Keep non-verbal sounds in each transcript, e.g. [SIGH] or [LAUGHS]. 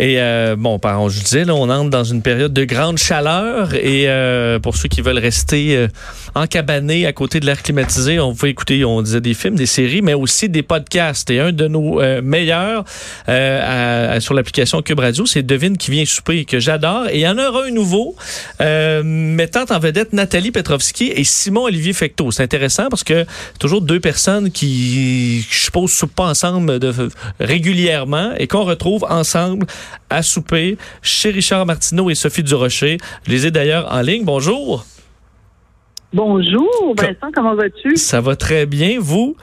Et euh, bon, par je disais, là, on entre dans une période de grande chaleur et euh, pour ceux qui veulent rester euh, encabanés à côté de l'air climatisé, on peut écouter, on disait des films, des séries, mais aussi des podcasts. Et un de nos euh, meilleurs euh, sur l'application Cube Radio, c'est Devine qui vient souper, que j'adore. Et il y en aura un nouveau mettant en vedette Nathalie Petrovski et Simon-Olivier Fecteau. C'est intéressant parce que toujours deux personnes qui, je suppose, soupent pas ensemble de, régulièrement et qu'on retrouve ensemble à souper chez Richard Martineau et Sophie Durocher. Je les ai d'ailleurs en ligne. Bonjour. Bonjour, Vincent, comment vas-tu? Ça va très bien, vous?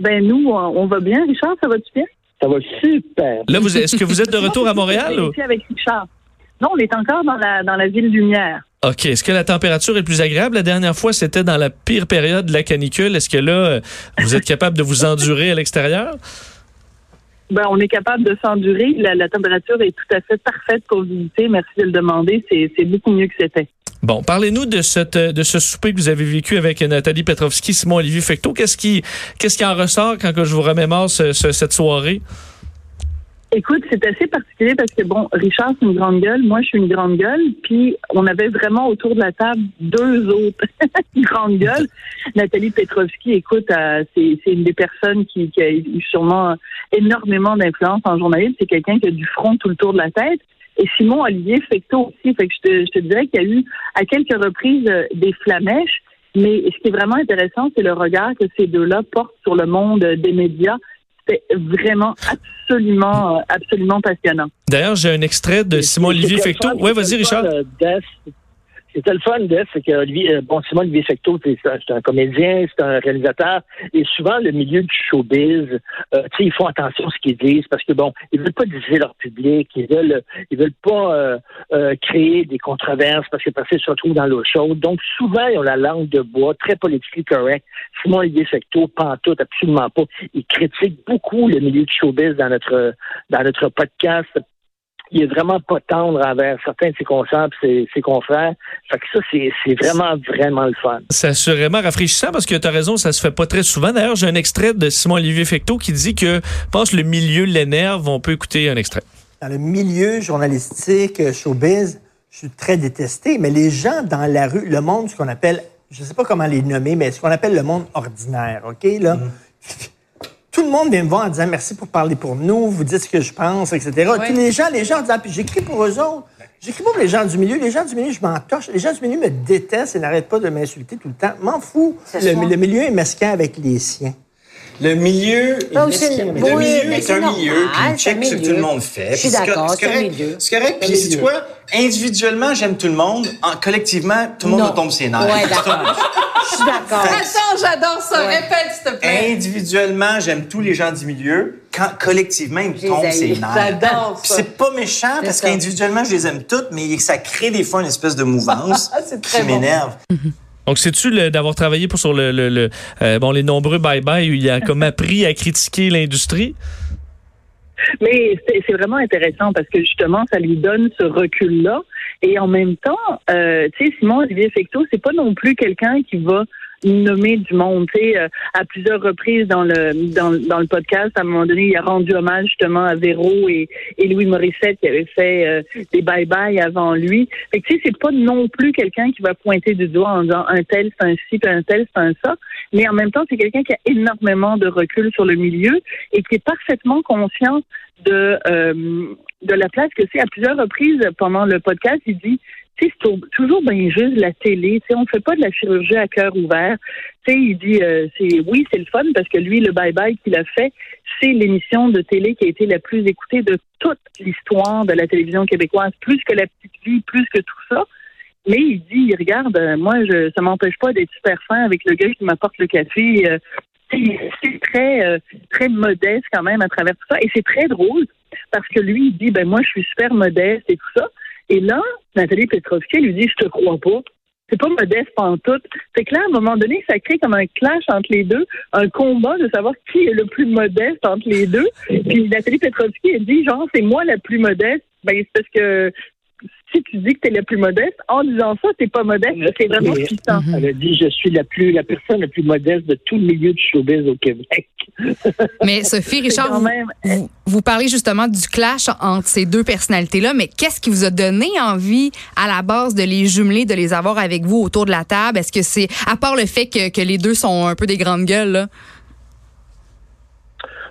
Ben nous, on va bien. Richard, ça va-tu bien? Ça va super. Là, vous, est-ce que vous êtes de [LAUGHS] retour à Montréal? Ou? avec Richard. Non, on est encore dans la, dans la ville lumière. OK. Est-ce que la température est plus agréable? La dernière fois, c'était dans la pire période de la canicule. Est-ce que là, vous êtes capable de vous endurer à l'extérieur? Ben, on est capable de s'endurer. La, température est tout à fait parfaite pour visiter. Merci de le demander. C'est beaucoup mieux que c'était. Bon, parlez-nous de cette de ce souper que vous avez vécu avec Nathalie Petrovski, Simon Olivier Fecteau. Qu'est-ce qui qu'est-ce qui en ressort quand je vous remémore cette soirée? Écoute, c'est assez particulier parce que, bon, Richard, c'est une grande gueule. Moi, je suis une grande gueule. Puis, on avait vraiment autour de la table deux autres [LAUGHS] grandes gueules. [LAUGHS] Nathalie Petrovski, écoute, euh, c'est une des personnes qui, qui, a eu sûrement énormément d'influence en journalisme. C'est quelqu'un qui a du front tout le tour de la tête. Et Simon Olivier Fecteau aussi. Fait que je te, je te dirais qu'il y a eu à quelques reprises euh, des flamèches. Mais ce qui est vraiment intéressant, c'est le regard que ces deux-là portent sur le monde des médias c'était vraiment absolument, euh, absolument passionnant. D'ailleurs, j'ai un extrait de Simon-Olivier Fecteau. Oui, vas-y, Richard. C'était le fun de c'est que euh, bon, Simon Olivier Fecteau, c'est un, comédien, c'est un réalisateur, et souvent le milieu du showbiz, euh, tu sais, ils font attention à ce qu'ils disent parce que bon, ils veulent pas diviser leur public, ils veulent, ils veulent pas euh, euh créer des controverses parce que parce qu'ils se retrouvent dans l'eau chaude. Donc souvent ils ont la langue de bois, très politiquement correct. Simon Olivier Fecteau, pantoute, absolument pas. Il critique beaucoup le milieu du showbiz dans notre dans notre podcast il est vraiment pas tendre envers certains de ses concerts et ses, confrères. Fait que ça, c'est vraiment, vraiment le fun. C'est assurément rafraîchissant parce que tu as raison, ça se fait pas très souvent. D'ailleurs, j'ai un extrait de Simon-Olivier Fecteau qui dit que, pense, le milieu l'énerve. On peut écouter un extrait. Dans le milieu journalistique, showbiz, je suis très détesté, mais les gens dans la rue, le monde, ce qu'on appelle, je sais pas comment les nommer, mais ce qu'on appelle le monde ordinaire, OK, là? Mm tout le monde vient me voir en disant merci pour parler pour nous, vous dites ce que je pense, etc. les gens, les gens disent, puis j'écris pour eux autres. J'écris pour les gens du milieu. Les gens du milieu, je m'en torche. Les gens du milieu me détestent et n'arrêtent pas de m'insulter tout le temps. M'en fous. Le, le, milieu est mesquin avec les siens. Le milieu, est, le milieu est, un milieu, puis check ce que tout le monde fait. Je suis d'accord, c'est correct. C'est correct, puis c'est quoi? Individuellement, j'aime tout le monde. collectivement, tout le monde me tombe ses nerfs. Ouais, d'accord. Je suis d'accord. [LAUGHS] Attends, j'adore ça. Répète, s'il te plaît. Individuellement, j'aime tous les gens du milieu. Quand collectivement, ils me tombent ses nerfs. J'adore ça. c'est pas méchant parce qu'individuellement, je les aime toutes, mais ça crée des fois une espèce de mouvance [LAUGHS] qui m'énerve. Donc, c'est-tu d'avoir travaillé pour, sur le, le, euh, bon, les nombreux bye-bye où il a comme appris à critiquer l'industrie? Mais c'est vraiment intéressant parce que justement, ça lui donne ce recul-là. Et en même temps, euh, tu sais, Simon Olivier Fecteau, c'est pas non plus quelqu'un qui va nommer du monde. Euh, à plusieurs reprises dans le dans, dans, le podcast, à un moment donné, il a rendu hommage justement à Véro et, et Louis Morissette qui avaient fait euh, des bye-bye avant lui. Fait que tu sais, c'est pas non plus quelqu'un qui va pointer du doigt en disant un tel c'est un ci, un tel c'est un ça. Mais en même temps, c'est quelqu'un qui a énormément de recul sur le milieu et qui est parfaitement conscient de euh, de la place que c'est à plusieurs reprises pendant le podcast. Il dit c'est toujours bien juste la télé. on ne fait pas de la chirurgie à cœur ouvert. il dit, euh, oui, c'est le fun parce que lui, le bye-bye qu'il a fait, c'est l'émission de télé qui a été la plus écoutée de toute l'histoire de la télévision québécoise, plus que la petite vie, plus que tout ça. Mais il dit, regarde, euh, moi, je, ça m'empêche pas d'être super fin avec le gars qui m'apporte le café. Euh, c'est très, euh, très modeste quand même à travers tout ça. Et c'est très drôle parce que lui, il dit, ben moi, je suis super modeste et tout ça. Et là, Nathalie Petrovski lui dit, je te crois pas. C'est pas modeste tout. C'est que là, à un moment donné, ça crée comme un clash entre les deux, un combat de savoir qui est le plus modeste entre les deux. Puis Nathalie Petrovski, elle dit, genre, c'est moi la plus modeste. Ben, c'est parce que si tu dis que tu es la plus modeste, en disant ça, tu pas modeste. C'est vraiment puissant. Elle a dit Je suis la plus la personne la plus modeste de tout le milieu du showbiz au Québec. [LAUGHS] mais Sophie, Richard, vous, vous, parlez justement du clash entre ces deux personnalités-là, mais qu'est-ce qui vous a donné envie à la base de les jumeler, de les avoir avec vous autour de la table? Est-ce que c'est, à part le fait que, que les deux sont un peu des grandes gueules, là?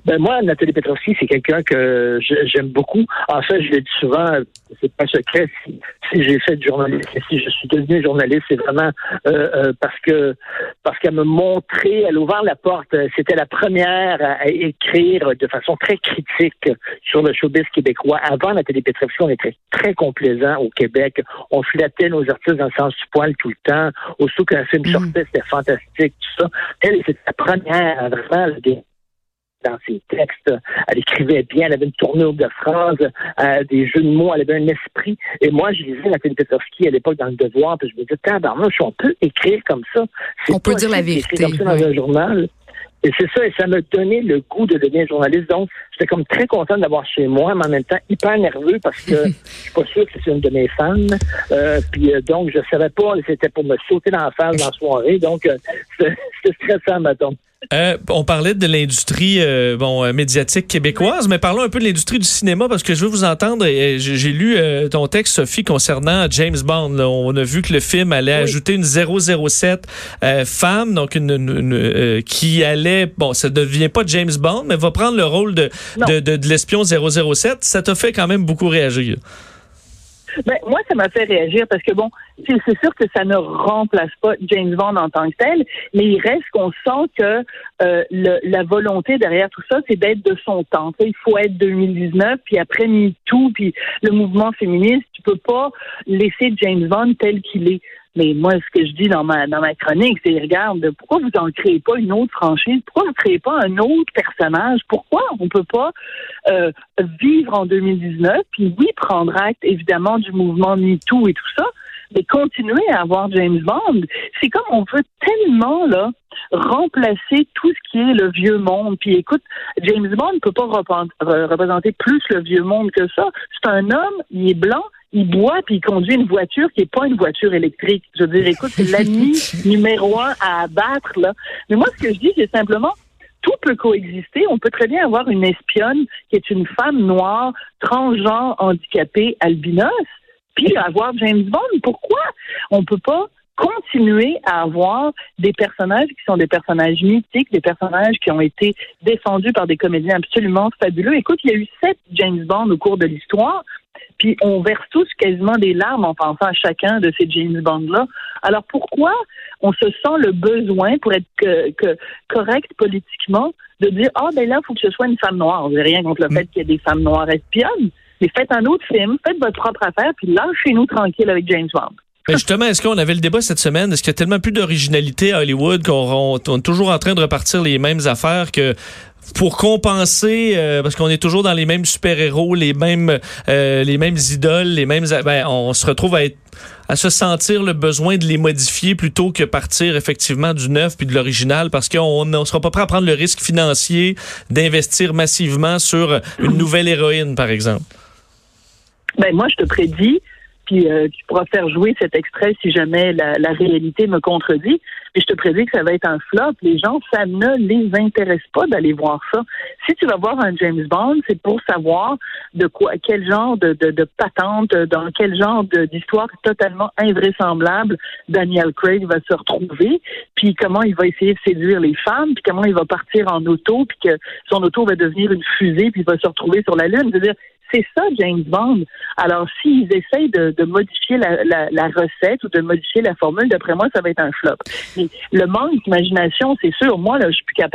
Ben moi, Nathalie Petrovski, c'est quelqu'un que j'aime beaucoup. En fait, je l'ai dit souvent, c'est pas secret. Si, j'ai fait du journalisme, si je suis devenu journaliste, c'est vraiment euh, euh, parce que parce qu'elle me montrait, elle a ouvert la porte. C'était la première à, écrire de façon très critique sur le showbiz québécois. Avant Nathalie Petrovski, on était très complaisant au Québec. On flattait nos artistes dans le sens du poil tout le temps. Aussitôt qu'un film mm. sortait, c'était fantastique, tout ça. Elle, c'était la première vraiment dans ses textes. Elle écrivait bien, elle avait une tournure de phrases, euh, des jeux de mots, elle avait un esprit. Et moi, je lisais la Petrovski à l'époque dans le Devoir, puis je me disais, tabarnouche, on peut écrire comme ça. On peut dire la vérité. comme ça dans un journal. Et c'est ça, et ça m'a donné le goût de devenir journaliste. Donc, j'étais comme très content d'avoir chez moi, mais en même temps hyper nerveux parce que [LAUGHS] je suis pas sûr que c'est une de mes fans. Euh, puis euh, donc, je savais pas, c'était pour me sauter dans la face dans la soirée. Donc, euh, [LAUGHS] c'était stressant, mettons. Euh, on parlait de l'industrie euh, bon euh, médiatique québécoise, mais parlons un peu de l'industrie du cinéma parce que je veux vous entendre. J'ai lu ton texte, Sophie, concernant James Bond. On a vu que le film allait ajouter une 007 femme, donc une, qui allait, bon, ça ne devient pas James Bond, mais va prendre le rôle de, de, de, de l'espion 007. Ça t'a fait quand même beaucoup réagir. Ben, moi, ça m'a fait réagir parce que, bon, c'est sûr que ça ne remplace pas James Bond en tant que tel, mais il reste qu'on sent que euh, le, la volonté derrière tout ça, c'est d'être de son temps. il faut être 2019, puis après MeToo, puis le mouvement féministe, tu peux pas laisser James Bond tel qu'il est. Mais moi, ce que je dis dans ma dans ma chronique, c'est regarde, pourquoi vous en créez pas une autre franchise? Pourquoi vous ne créez pas un autre personnage? Pourquoi on peut pas euh, vivre en 2019 Puis oui, prendre acte évidemment du mouvement MeToo et tout ça, mais continuer à avoir James Bond? C'est comme on veut tellement là remplacer tout ce qui est le vieux monde. Puis écoute, James Bond ne peut pas représenter plus le vieux monde que ça. C'est un homme, il est blanc, il boit puis il conduit une voiture qui est pas une voiture électrique. Je veux dire, écoute, c'est l'ami [LAUGHS] numéro un à abattre, là. Mais moi, ce que je dis, c'est simplement, tout peut coexister. On peut très bien avoir une espionne qui est une femme noire, transgenre, handicapée, albinos, puis avoir James Bond. Pourquoi on peut pas continuer à avoir des personnages qui sont des personnages mythiques, des personnages qui ont été défendus par des comédiens absolument fabuleux? Écoute, il y a eu sept James Bond au cours de l'histoire. Puis on verse tous quasiment des larmes en pensant à chacun de ces James Bond-là. Alors pourquoi on se sent le besoin, pour être correct politiquement, de dire Ah, ben là, il faut que ce soit une femme noire. J'ai rien contre le fait qu'il y ait des femmes noires espionnes, mais faites un autre film, faites votre propre affaire, puis lâchez-nous tranquille avec James Bond. Mais justement, est-ce qu'on avait le débat cette semaine? Est-ce qu'il y a tellement plus d'originalité à Hollywood qu'on est toujours en train de repartir les mêmes affaires que pour compenser, euh, parce qu'on est toujours dans les mêmes super-héros, les mêmes euh, les mêmes idoles, les mêmes, ben, on se retrouve à à se sentir le besoin de les modifier plutôt que partir effectivement du neuf puis de l'original parce qu'on ne sera pas prêt à prendre le risque financier d'investir massivement sur une nouvelle héroïne, par exemple. Ben moi, je te prédis puis euh, tu pourras faire jouer cet extrait si jamais la, la, réalité me contredit. Mais je te prédis que ça va être un flop. Les gens, ça ne les intéresse pas d'aller voir ça. Si tu vas voir un James Bond, c'est pour savoir de quoi, quel genre de, de, de patente, dans quel genre d'histoire totalement invraisemblable Daniel Craig va se retrouver, puis comment il va essayer de séduire les femmes, puis comment il va partir en auto, puis que son auto va devenir une fusée, puis il va se retrouver sur la Lune. C'est-à-dire, c'est ça, James Bond. Alors, s'ils essayent de, modifier la, recette ou de modifier la formule, d'après moi, ça va être un flop. Mais le manque d'imagination, c'est sûr. Moi, là, je suis plus capable